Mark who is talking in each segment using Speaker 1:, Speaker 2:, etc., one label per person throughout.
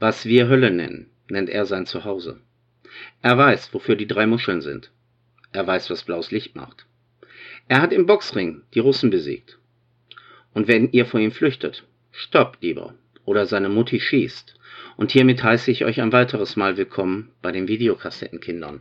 Speaker 1: Was wir Hölle nennen, nennt er sein Zuhause. Er weiß, wofür die drei Muscheln sind. Er weiß, was blaues Licht macht. Er hat im Boxring die Russen besiegt. Und wenn ihr vor ihm flüchtet, stoppt lieber oder seine Mutti schießt. Und hiermit heiße ich euch ein weiteres Mal willkommen bei den Videokassettenkindern.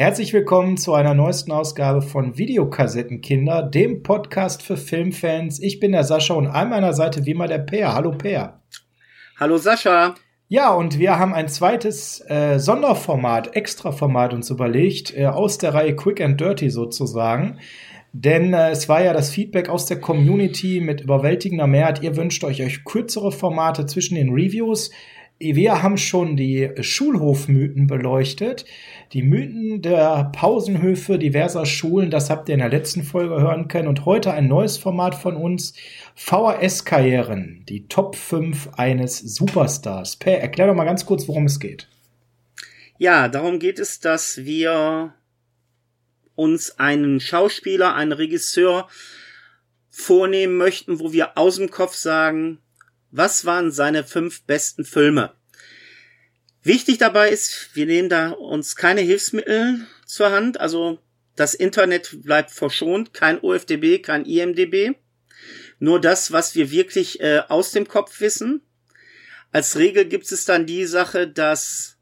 Speaker 2: Herzlich willkommen zu einer neuesten Ausgabe von Videokassettenkinder, dem Podcast für Filmfans. Ich bin der Sascha und an meiner Seite wie immer der Peer. Hallo Peer.
Speaker 1: Hallo Sascha.
Speaker 2: Ja, und wir haben ein zweites äh, Sonderformat, Extraformat uns überlegt, äh, aus der Reihe Quick and Dirty sozusagen. Denn äh, es war ja das Feedback aus der Community mit überwältigender Mehrheit. Ihr wünscht euch, euch kürzere Formate zwischen den Reviews. Wir haben schon die Schulhofmythen beleuchtet. Die Mythen der Pausenhöfe diverser Schulen, das habt ihr in der letzten Folge hören können. Und heute ein neues Format von uns. VHS-Karrieren, die Top 5 eines Superstars. Per, erklär doch mal ganz kurz, worum es geht.
Speaker 1: Ja, darum geht es, dass wir uns einen Schauspieler, einen Regisseur vornehmen möchten, wo wir aus dem Kopf sagen, was waren seine fünf besten Filme? Wichtig dabei ist, wir nehmen da uns keine Hilfsmittel zur Hand, also das Internet bleibt verschont, kein OFDB, kein IMDB, nur das, was wir wirklich äh, aus dem Kopf wissen. Als Regel gibt es dann die Sache, dass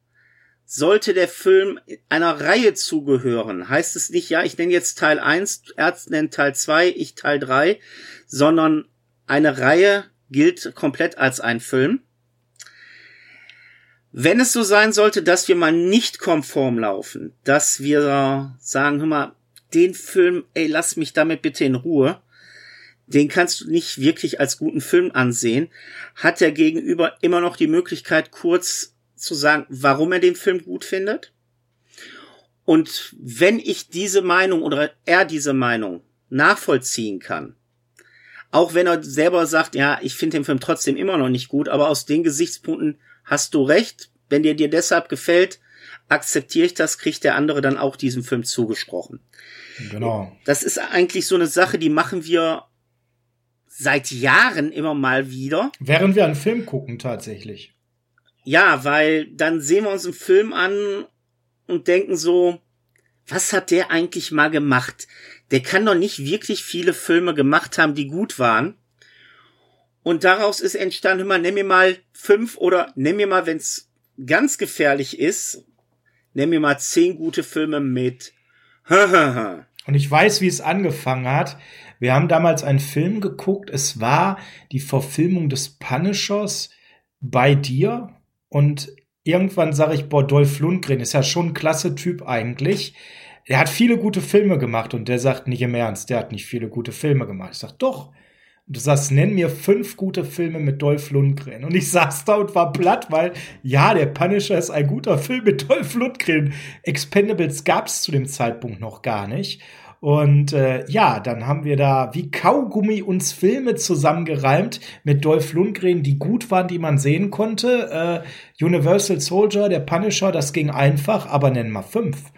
Speaker 1: sollte der Film einer Reihe zugehören, heißt es nicht, ja, ich nenne jetzt Teil 1, Ärzt nennt Teil 2, ich Teil 3, sondern eine Reihe gilt komplett als ein Film. Wenn es so sein sollte, dass wir mal nicht konform laufen, dass wir sagen, hör mal, den Film, ey, lass mich damit bitte in Ruhe, den kannst du nicht wirklich als guten Film ansehen, hat der Gegenüber immer noch die Möglichkeit, kurz zu sagen, warum er den Film gut findet. Und wenn ich diese Meinung oder er diese Meinung nachvollziehen kann, auch wenn er selber sagt, ja, ich finde den Film trotzdem immer noch nicht gut, aber aus den Gesichtspunkten hast du recht. Wenn der dir deshalb gefällt, akzeptiere ich das, kriegt der andere dann auch diesen Film zugesprochen. Genau. Das ist eigentlich so eine Sache, die machen wir seit Jahren immer mal wieder.
Speaker 2: Während wir einen Film gucken, tatsächlich.
Speaker 1: Ja, weil dann sehen wir uns einen Film an und denken so, was hat der eigentlich mal gemacht? Der kann doch nicht wirklich viele Filme gemacht haben, die gut waren. Und daraus ist entstanden, mal, nimm mir mal fünf oder nimm mir mal, wenn's ganz gefährlich ist, nimm mir mal zehn gute Filme mit.
Speaker 2: Und ich weiß, wie es angefangen hat. Wir haben damals einen Film geguckt. Es war die Verfilmung des Punishers bei dir. Und irgendwann sage ich, boah, Dolph Lundgren ist ja schon ein klasse Typ eigentlich. Er hat viele gute Filme gemacht und der sagt nicht im Ernst, der hat nicht viele gute Filme gemacht. Ich sag, doch, Du sagst, nenn mir fünf gute Filme mit Dolph Lundgren. Und ich saß da und war platt, weil, ja, der Punisher ist ein guter Film mit Dolph Lundgren. Expendables gab es zu dem Zeitpunkt noch gar nicht. Und äh, ja, dann haben wir da wie Kaugummi uns Filme zusammengereimt mit Dolph Lundgren, die gut waren, die man sehen konnte. Äh, Universal Soldier, der Punisher, das ging einfach, aber nennen wir fünf.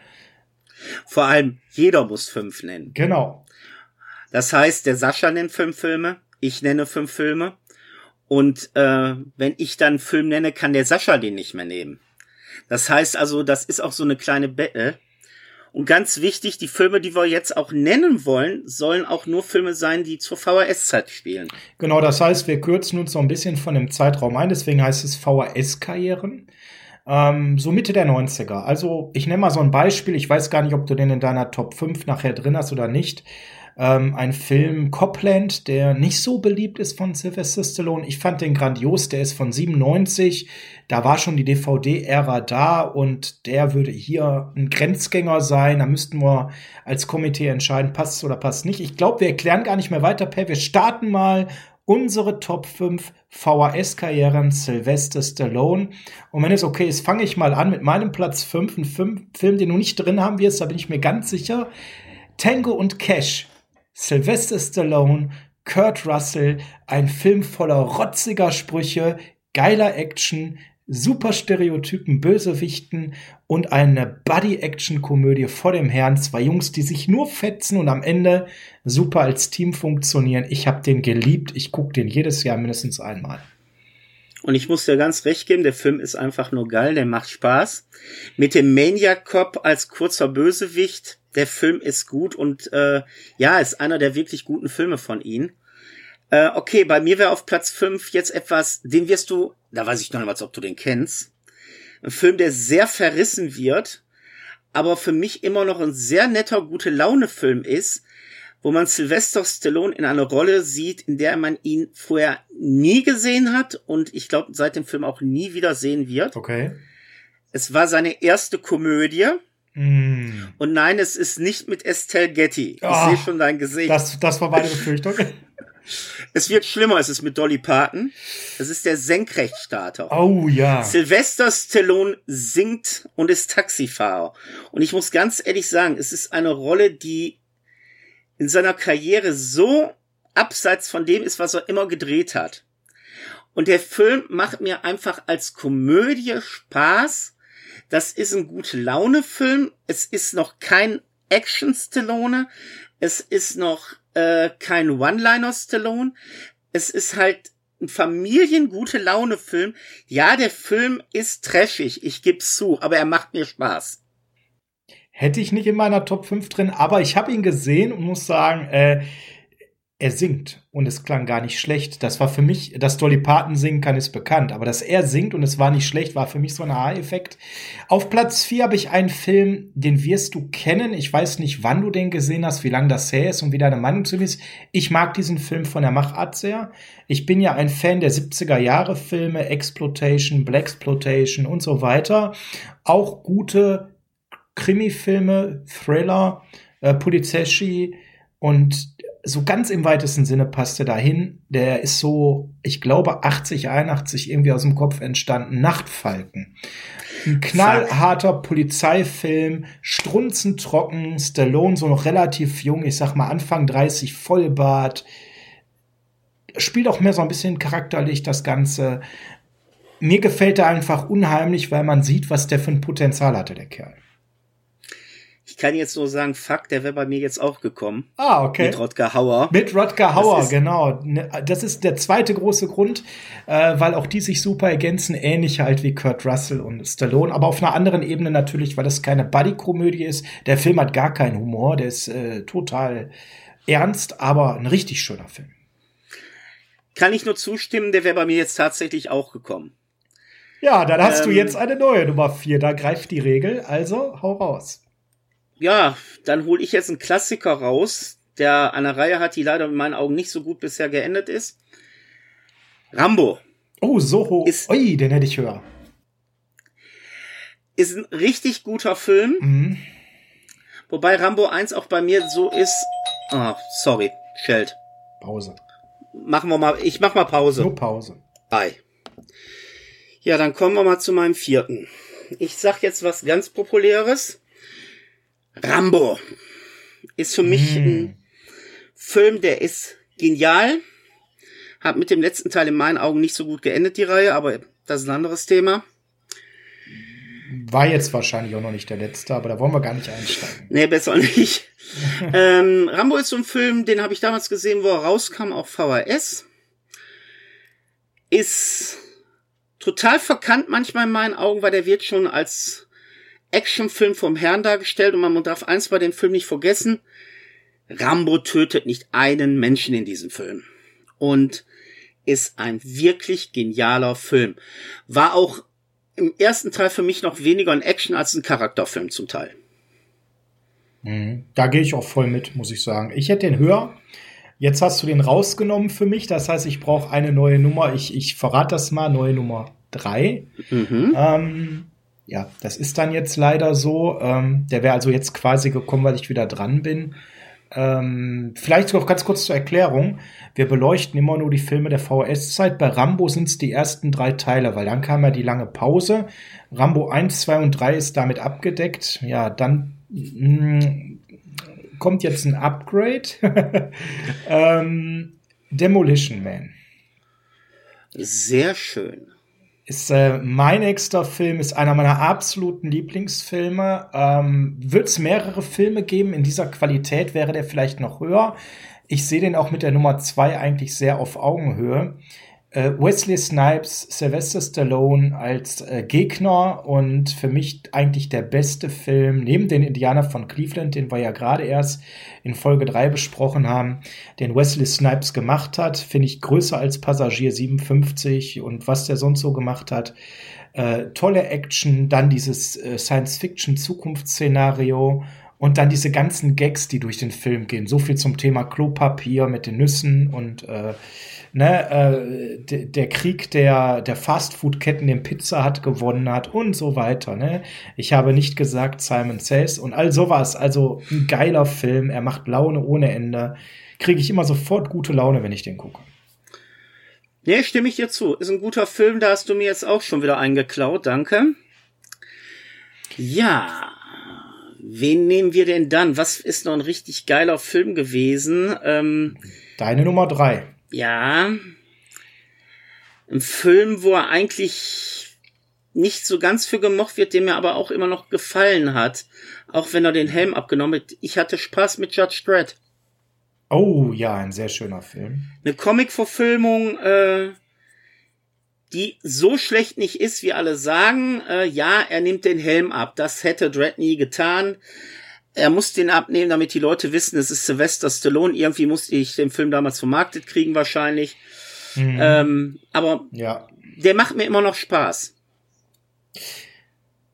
Speaker 1: Vor allem, jeder muss fünf nennen.
Speaker 2: Genau.
Speaker 1: Das heißt, der Sascha nennt fünf Filme, ich nenne fünf Filme. Und äh, wenn ich dann einen Film nenne, kann der Sascha den nicht mehr nehmen. Das heißt also, das ist auch so eine kleine Battle. Und ganz wichtig, die Filme, die wir jetzt auch nennen wollen, sollen auch nur Filme sein, die zur VHS-Zeit spielen.
Speaker 2: Genau, das heißt, wir kürzen uns so ein bisschen von dem Zeitraum ein, deswegen heißt es VHS-Karrieren. Ähm, so Mitte der 90er. Also, ich nenne mal so ein Beispiel, ich weiß gar nicht, ob du den in deiner Top 5 nachher drin hast oder nicht ähm, ein Film Copland, der nicht so beliebt ist von Sylvester Stallone. Ich fand den grandios, der ist von 97. Da war schon die DVD-Ära da und der würde hier ein Grenzgänger sein. Da müssten wir als Komitee entscheiden, passt es oder passt nicht. Ich glaube, wir erklären gar nicht mehr weiter, Per. Wir starten mal unsere Top 5 VHS-Karrieren Sylvester Stallone. Und wenn es okay ist, fange ich mal an mit meinem Platz 5, ein Film, den du nicht drin haben wirst, da bin ich mir ganz sicher. Tango und Cash Sylvester Stallone, Kurt Russell, ein Film voller rotziger Sprüche, geiler Action, super Stereotypen, Bösewichten und eine Buddy-Action-Komödie vor dem Herrn. Zwei Jungs, die sich nur fetzen und am Ende super als Team funktionieren. Ich habe den geliebt. Ich gucke den jedes Jahr mindestens einmal.
Speaker 1: Und ich muss dir ganz recht geben, der Film ist einfach nur geil, der macht Spaß. Mit dem Maniac Cop als kurzer Bösewicht der Film ist gut und äh, ja, ist einer der wirklich guten Filme von ihm. Äh, okay, bei mir wäre auf Platz 5 jetzt etwas, den wirst du, da weiß ich noch nicht mal, ob du den kennst. Ein Film, der sehr verrissen wird, aber für mich immer noch ein sehr netter, gute Laune-Film ist, wo man Sylvester Stallone in einer Rolle sieht, in der man ihn vorher nie gesehen hat und ich glaube seit dem Film auch nie wieder sehen wird.
Speaker 2: Okay.
Speaker 1: Es war seine erste Komödie.
Speaker 2: Mm.
Speaker 1: Und nein, es ist nicht mit Estelle Getty. Ich oh, sehe schon dein Gesicht.
Speaker 2: Das, das war meine Befürchtung.
Speaker 1: es wird schlimmer, es ist mit Dolly Parton. Es ist der Senkrechtstarter.
Speaker 2: Oh ja.
Speaker 1: Sylvester Stallone singt und ist Taxifahrer. Und ich muss ganz ehrlich sagen, es ist eine Rolle, die in seiner Karriere so abseits von dem ist, was er immer gedreht hat. Und der Film macht mir einfach als Komödie Spaß das ist ein gute Laune-Film. Es ist noch kein Action-Stallone. Es ist noch äh, kein One-Liner-Stallone. Es ist halt ein familiengute Laune-Film. Ja, der Film ist trashig, ich geb's zu, aber er macht mir Spaß.
Speaker 2: Hätte ich nicht in meiner Top 5 drin, aber ich habe ihn gesehen und muss sagen, äh, er singt und es klang gar nicht schlecht. Das war für mich, dass Dolly Parton singen kann, ist bekannt, aber dass er singt und es war nicht schlecht, war für mich so ein Aha-Effekt. Auf Platz 4 habe ich einen Film, den wirst du kennen. Ich weiß nicht, wann du den gesehen hast, wie lange das her ist und wie deine Meinung zu ihm ist. Ich mag diesen Film von der Machart sehr. Ich bin ja ein Fan der 70er Jahre Filme, Exploitation, Blaxploitation und so weiter. Auch gute Krimi-Filme, Thriller, äh, Polizeschi und so ganz im weitesten Sinne passt er dahin. Der ist so, ich glaube, 80, 81 irgendwie aus dem Kopf entstanden. Nachtfalken. Ein knallharter Polizeifilm, strunzentrocken, Stallone so noch relativ jung, ich sag mal Anfang 30, Vollbart. Spielt auch mehr so ein bisschen charakterlich das Ganze. Mir gefällt er einfach unheimlich, weil man sieht, was der für ein Potenzial hatte, der Kerl.
Speaker 1: Ich kann jetzt nur sagen, fuck, der wäre bei mir jetzt auch gekommen.
Speaker 2: Ah, okay.
Speaker 1: Mit Rodger Hauer.
Speaker 2: Mit Rodger Hauer, genau. Ne, das ist der zweite große Grund, äh, weil auch die sich super ergänzen, ähnlich halt wie Kurt Russell und Stallone, aber auf einer anderen Ebene natürlich, weil das keine Buddy-Komödie ist. Der Film hat gar keinen Humor, der ist äh, total ernst, aber ein richtig schöner Film.
Speaker 1: Kann ich nur zustimmen, der wäre bei mir jetzt tatsächlich auch gekommen.
Speaker 2: Ja, dann hast ähm, du jetzt eine neue Nummer vier. Da greift die Regel, also hau raus
Speaker 1: ja, dann hole ich jetzt einen Klassiker raus, der eine Reihe hat, die leider in meinen Augen nicht so gut bisher geendet ist. Rambo.
Speaker 2: Oh, Soho. Ist, Ui, den hätte ich höher.
Speaker 1: Ist ein richtig guter Film.
Speaker 2: Mhm.
Speaker 1: Wobei Rambo 1 auch bei mir so ist. Ah, oh, sorry, Scheld.
Speaker 2: Pause.
Speaker 1: Machen wir mal, ich mach mal Pause.
Speaker 2: Nur Pause.
Speaker 1: Bye. Ja, dann kommen wir mal zu meinem vierten. Ich sag jetzt was ganz Populäres. Rambo. ist für mich
Speaker 2: Mm.
Speaker 1: ein Film, der ist genial. Hat mit dem letzten Teil in meinen Augen nicht so gut geendet, die Reihe, aber das ist ein anderes Thema.
Speaker 2: War jetzt wahrscheinlich auch noch nicht der letzte, aber da wollen wir gar nicht einsteigen.
Speaker 1: Nee, besser nicht. ähm, Rambo ist so ein Film, den habe ich damals gesehen, wo er rauskam auf VHS. Ist total verkannt manchmal in meinen Augen, weil der wird schon als Actionfilm vom Herrn dargestellt und man darf eins bei dem Film nicht vergessen. Rambo tötet nicht einen Menschen in diesem Film. Und ist ein wirklich genialer Film. War auch im ersten Teil für mich noch weniger ein Action als ein Charakterfilm zum Teil.
Speaker 2: Mhm. Da gehe ich auch voll mit, muss ich sagen. Ich hätte den höher. Jetzt hast du den rausgenommen für mich. Das heißt, ich brauche eine neue Nummer. Ich, ich verrate das mal, neue Nummer drei.
Speaker 1: Mhm.
Speaker 2: Ähm, ja, das ist dann jetzt leider so. Ähm, der wäre also jetzt quasi gekommen, weil ich wieder dran bin. Ähm, vielleicht noch ganz kurz zur Erklärung. Wir beleuchten immer nur die Filme der VHS-Zeit. Bei Rambo sind es die ersten drei Teile, weil dann kam ja die lange Pause. Rambo 1, 2 und 3 ist damit abgedeckt. Ja, dann mh, kommt jetzt ein Upgrade. ähm, Demolition Man.
Speaker 1: Sehr schön.
Speaker 2: Ist äh, mein nächster Film, ist einer meiner absoluten Lieblingsfilme. Ähm, Wird es mehrere Filme geben in dieser Qualität, wäre der vielleicht noch höher. Ich sehe den auch mit der Nummer zwei eigentlich sehr auf Augenhöhe. Äh, Wesley Snipes, Sylvester Stallone als äh, Gegner und für mich eigentlich der beste Film, neben den Indianer von Cleveland, den wir ja gerade erst in Folge 3 besprochen haben, den Wesley Snipes gemacht hat, finde ich größer als Passagier 57 und was der sonst so gemacht hat. Äh, tolle Action, dann dieses äh, Science-Fiction-Zukunftsszenario und dann diese ganzen Gags, die durch den Film gehen. So viel zum Thema Klopapier mit den Nüssen und äh, ne, äh, de, der Krieg der, der Fastfood-Ketten, den Pizza hat gewonnen hat und so weiter. Ne? Ich habe nicht gesagt Simon Says und all sowas. Also ein geiler Film. Er macht Laune ohne Ende. Kriege ich immer sofort gute Laune, wenn ich den gucke.
Speaker 1: Nee, stimme ich dir zu. Ist ein guter Film, da hast du mir jetzt auch schon wieder eingeklaut, danke. Ja, wen nehmen wir denn dann? Was ist noch ein richtig geiler Film gewesen? Ähm,
Speaker 2: Deine Nummer drei.
Speaker 1: ja, ein Film, wo er eigentlich nicht so ganz für gemocht wird, dem mir aber auch immer noch gefallen hat. Auch wenn er den Helm abgenommen hat. Ich hatte Spaß mit Judge Dredd.
Speaker 2: Oh ja, ein sehr schöner Film.
Speaker 1: eine Comic-Verfilmung, äh, die so schlecht nicht ist, wie alle sagen. Äh, ja, er nimmt den Helm ab. Das hätte Dredd nie getan. Er muss den abnehmen, damit die Leute wissen, es ist Sylvester Stallone. Irgendwie musste ich den Film damals vermarktet kriegen, wahrscheinlich.
Speaker 2: Mhm.
Speaker 1: Ähm, aber
Speaker 2: ja.
Speaker 1: der macht mir immer noch Spaß.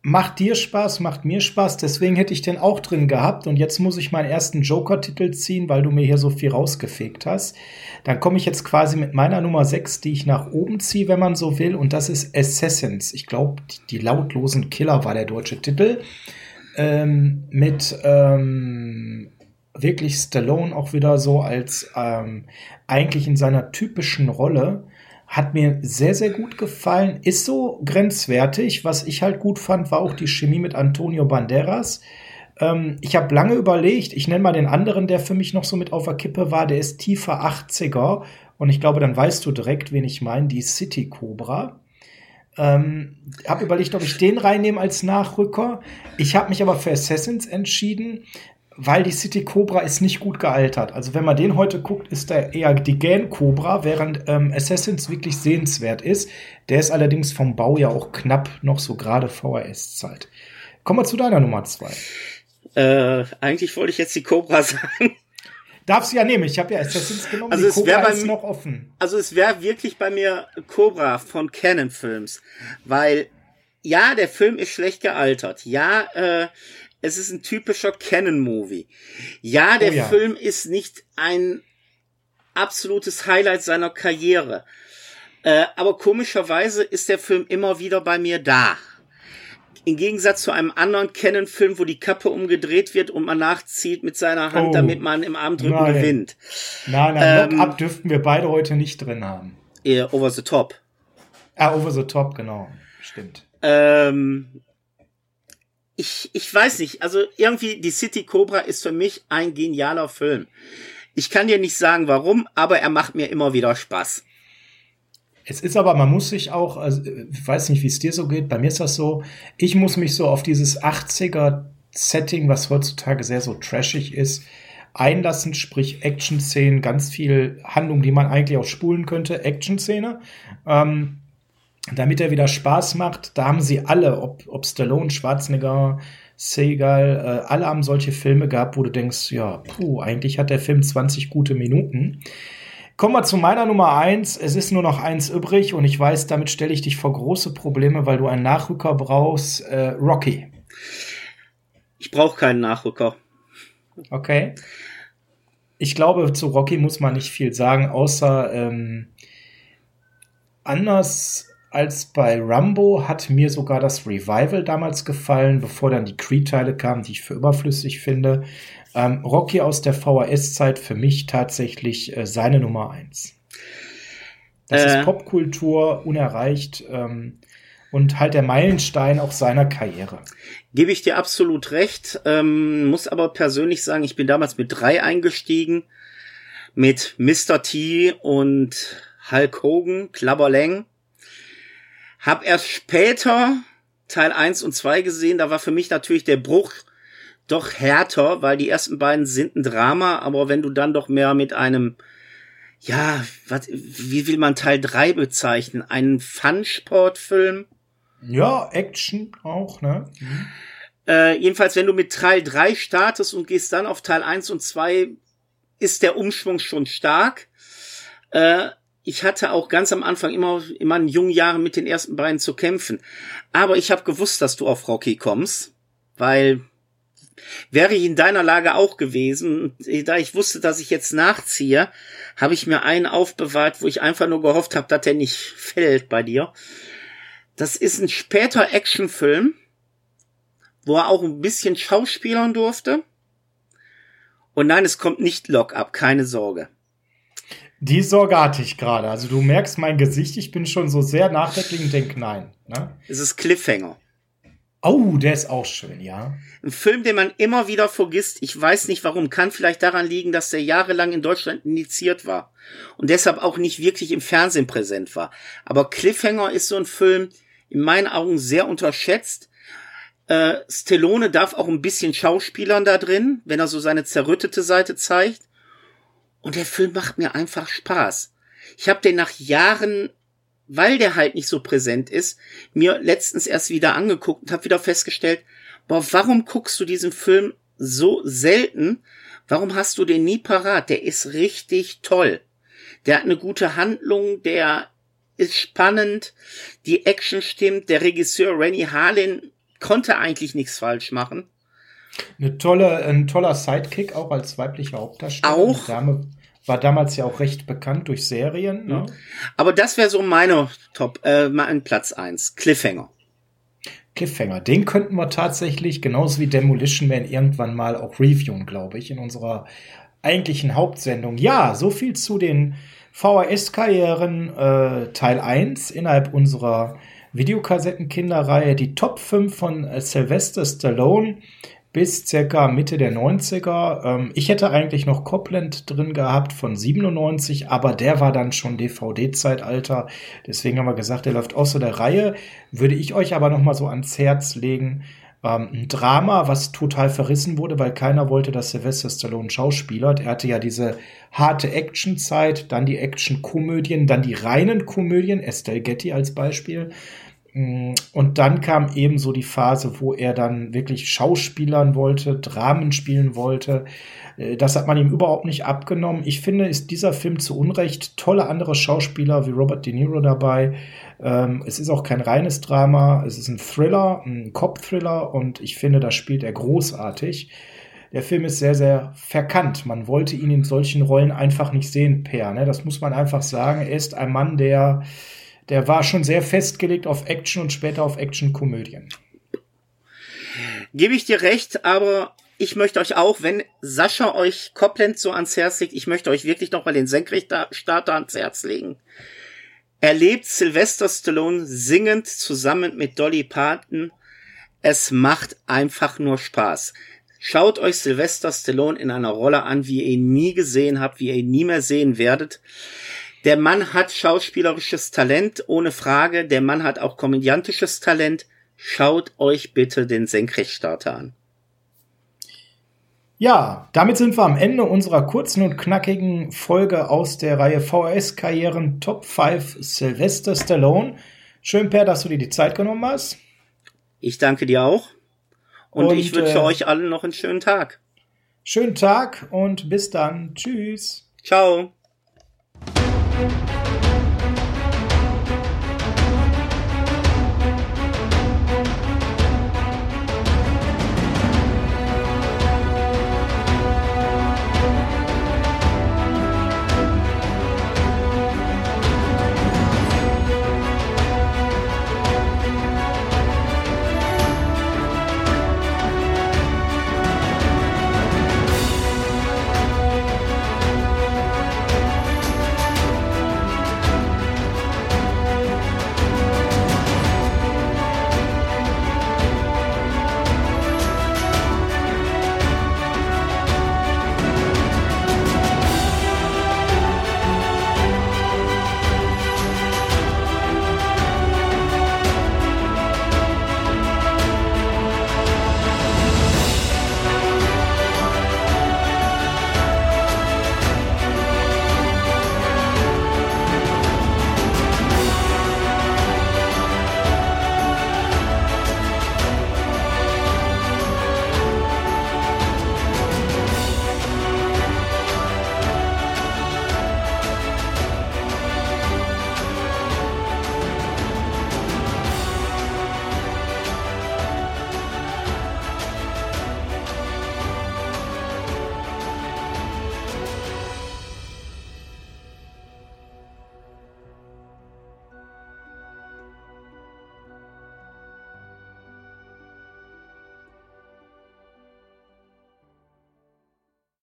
Speaker 2: Macht dir Spaß, macht mir Spaß, deswegen hätte ich den auch drin gehabt und jetzt muss ich meinen ersten Joker-Titel ziehen, weil du mir hier so viel rausgefegt hast. Dann komme ich jetzt quasi mit meiner Nummer 6, die ich nach oben ziehe, wenn man so will, und das ist Assassins. Ich glaube, die, die lautlosen Killer war der deutsche Titel. Ähm, mit ähm, wirklich Stallone auch wieder so als ähm, eigentlich in seiner typischen Rolle. Hat mir sehr, sehr gut gefallen. Ist so grenzwertig. Was ich halt gut fand, war auch die Chemie mit Antonio Banderas. Ähm, ich habe lange überlegt, ich nenne mal den anderen, der für mich noch so mit auf der Kippe war. Der ist tiefer 80er. Und ich glaube, dann weißt du direkt, wen ich meine. Die City Cobra. Ähm, habe überlegt, ob ich den reinnehme als Nachrücker. Ich habe mich aber für Assassins entschieden, weil die City Cobra ist nicht gut gealtert. Also wenn man den heute guckt, ist der eher die Gan Cobra, während ähm, Assassins wirklich sehenswert ist. Der ist allerdings vom Bau ja auch knapp noch so gerade VHS-Zeit. Kommen wir zu deiner Nummer zwei.
Speaker 1: Äh, eigentlich wollte ich jetzt die Cobra sagen.
Speaker 2: Darfst du ja nehmen. Ich habe ja Assassins genommen.
Speaker 1: Also
Speaker 2: die
Speaker 1: es
Speaker 2: Cobra
Speaker 1: bei
Speaker 2: ist noch offen.
Speaker 1: Also es wäre wirklich bei mir Cobra von Canon Films, weil ja, der Film ist schlecht gealtert. Ja, äh, es ist ein typischer Canon Movie. Ja, der
Speaker 2: Oh ja.
Speaker 1: Film ist nicht ein absolutes Highlight seiner Karriere. Äh, aber komischerweise ist der Film immer wieder bei mir da. Im Gegensatz zu einem anderen Canon-Film, wo die Kappe umgedreht wird und man nachzieht mit seiner Hand,
Speaker 2: Oh.
Speaker 1: damit man im Armdrücken
Speaker 2: Nein.
Speaker 1: gewinnt.
Speaker 2: Nein, nein,
Speaker 1: Ähm,
Speaker 2: Lock-up dürften wir beide heute nicht drin haben.
Speaker 1: Eher over the top.
Speaker 2: Ah, over the top, genau. Stimmt.
Speaker 1: Ähm, ich, ich weiß nicht, also irgendwie die City Cobra ist für mich ein genialer Film. Ich kann dir nicht sagen warum, aber er macht mir immer wieder Spaß.
Speaker 2: Es ist aber, man muss sich auch, also ich weiß nicht, wie es dir so geht, bei mir ist das so, ich muss mich so auf dieses 80er Setting, was heutzutage sehr so trashig ist, einlassen, sprich Action-Szenen, ganz viel Handlung, die man eigentlich auch spulen könnte, Action-Szene. Ähm, damit er wieder Spaß macht, da haben sie alle, ob, ob Stallone, Schwarzenegger, Seagal, äh, alle haben solche Filme gehabt, wo du denkst, ja, puh, eigentlich hat der Film 20 gute Minuten. Kommen wir zu meiner Nummer eins. Es ist nur noch eins übrig und ich weiß, damit stelle ich dich vor große Probleme, weil du einen Nachrücker brauchst. Äh, Rocky.
Speaker 1: Ich brauche keinen Nachrücker.
Speaker 2: Okay. Ich glaube, zu Rocky muss man nicht viel sagen, außer ähm, anders als bei Rambo hat mir sogar das Revival damals gefallen, bevor dann die Creed-Teile kamen, die ich für überflüssig finde. Ähm, Rocky aus der VHS-Zeit für mich tatsächlich äh, seine Nummer eins. Das äh. ist Popkultur, unerreicht ähm, und halt der Meilenstein auch seiner Karriere.
Speaker 1: Gebe ich dir absolut recht, ähm, muss aber persönlich sagen, ich bin damals mit drei eingestiegen, mit Mr. T und Hulk Hogan, Klabberlang. Hab erst später Teil 1 und 2 gesehen, da war für mich natürlich der Bruch doch härter, weil die ersten beiden sind ein Drama, aber wenn du dann doch mehr mit einem, ja, was, wie will man Teil 3 bezeichnen? Einen Fun-Sportfilm?
Speaker 2: Ja, Action auch, ne? Mhm.
Speaker 1: Äh, jedenfalls, wenn du mit Teil 3 startest und gehst dann auf Teil 1 und 2, ist der Umschwung schon stark. Äh, ich hatte auch ganz am Anfang immer in meinen jungen Jahren mit den ersten beiden zu kämpfen. Aber ich habe gewusst, dass du auf Rocky kommst, weil Wäre ich in deiner Lage auch gewesen, da ich wusste, dass ich jetzt nachziehe, habe ich mir einen aufbewahrt, wo ich einfach nur gehofft habe, dass der nicht fällt bei dir. Das ist ein später Actionfilm, wo er auch ein bisschen schauspielern durfte. Und nein, es kommt nicht Lock-up, keine Sorge.
Speaker 2: Die Sorge hatte ich gerade. Also du merkst mein Gesicht, ich bin schon so sehr nachdenklich und denk nein. Ne?
Speaker 1: Es ist Cliffhanger.
Speaker 2: Oh, der ist auch schön, ja.
Speaker 1: Ein Film, den man immer wieder vergisst. Ich weiß nicht warum. Kann vielleicht daran liegen, dass der jahrelang in Deutschland indiziert war. Und deshalb auch nicht wirklich im Fernsehen präsent war. Aber Cliffhanger ist so ein Film, in meinen Augen sehr unterschätzt. Äh, Stallone darf auch ein bisschen Schauspielern da drin, wenn er so seine zerrüttete Seite zeigt. Und der Film macht mir einfach Spaß. Ich habe den nach Jahren weil der halt nicht so präsent ist, mir letztens erst wieder angeguckt und habe wieder festgestellt, boah, warum guckst du diesen Film so selten? Warum hast du den nie parat? Der ist richtig toll. Der hat eine gute Handlung, der ist spannend, die Action stimmt, der Regisseur Rennie Harlin konnte eigentlich nichts falsch machen.
Speaker 2: Eine tolle, ein toller Sidekick auch als weiblicher Hauptdarsteller.
Speaker 1: Auch.
Speaker 2: Dame, war damals ja auch recht bekannt durch Serien. Ne?
Speaker 1: Aber das wäre so meine Top, äh, mein Platz eins Cliffhanger.
Speaker 2: Cliffhanger, den könnten wir tatsächlich, genauso wie Demolition Man, irgendwann mal auch reviewen, glaube ich, in unserer eigentlichen Hauptsendung. Ja, so viel zu den VHS-Karrieren äh, Teil 1 innerhalb unserer Videokassettenkinderreihe. Die Top 5 von äh, Sylvester Stallone bis circa Mitte der 90er. Ähm, ich hätte eigentlich noch Copland drin gehabt von 97, aber der war dann schon DVD-Zeitalter. Deswegen haben wir gesagt, der läuft außer der Reihe. Würde ich euch aber noch mal so ans Herz legen. Ähm, ein Drama, was total verrissen wurde, weil keiner wollte, dass Sylvester Stallone Schauspieler. Er hatte ja diese harte Actionzeit, dann die Action-Komödien, dann die reinen Komödien, Estelle Getty als Beispiel. Mm, und dann kam eben so die Phase, wo er dann wirklich Schauspielern wollte, Dramen spielen wollte. Äh, das hat man ihm überhaupt nicht abgenommen. Ich finde, ist dieser Film zu Unrecht tolle andere Schauspieler wie Robert De Niro dabei. Ähm, es ist auch kein reines Drama, es ist ein Thriller, ein Cop-Thriller und ich finde, da spielt er großartig. Der Film ist sehr, sehr verkannt. Man wollte ihn in solchen Rollen einfach nicht sehen, Per. Ne? Das muss man einfach sagen. Er ist ein Mann, der der war schon sehr festgelegt auf Action und später auf Action-Komödien.
Speaker 1: Gebe ich dir recht, aber ich möchte euch auch, wenn Sascha euch Copland so ans Herz legt, ich möchte euch wirklich noch mal den Senkrechtstarter ans Herz legen. Erlebt Sylvester Stallone singend zusammen mit Dolly Parton Es macht einfach nur Spaß. Schaut euch Sylvester Stallone in einer Rolle an, wie ihr ihn nie gesehen habt, wie ihr ihn nie mehr sehen werdet. Der Mann hat schauspielerisches Talent, ohne Frage. Der Mann hat auch komödiantisches Talent. Schaut euch bitte den Senkrechtstarter an.
Speaker 2: Ja, damit sind wir am Ende unserer kurzen und knackigen Folge aus der Reihe VHS-Karrieren Top 5 Sylvester Stallone. Schön, Per, dass du dir die Zeit genommen hast.
Speaker 1: Ich danke dir auch. Und, und ich wünsche äh, euch allen noch einen schönen Tag.
Speaker 2: Schönen Tag und bis dann. Tschüss.
Speaker 1: Ciao.
Speaker 2: Thank you.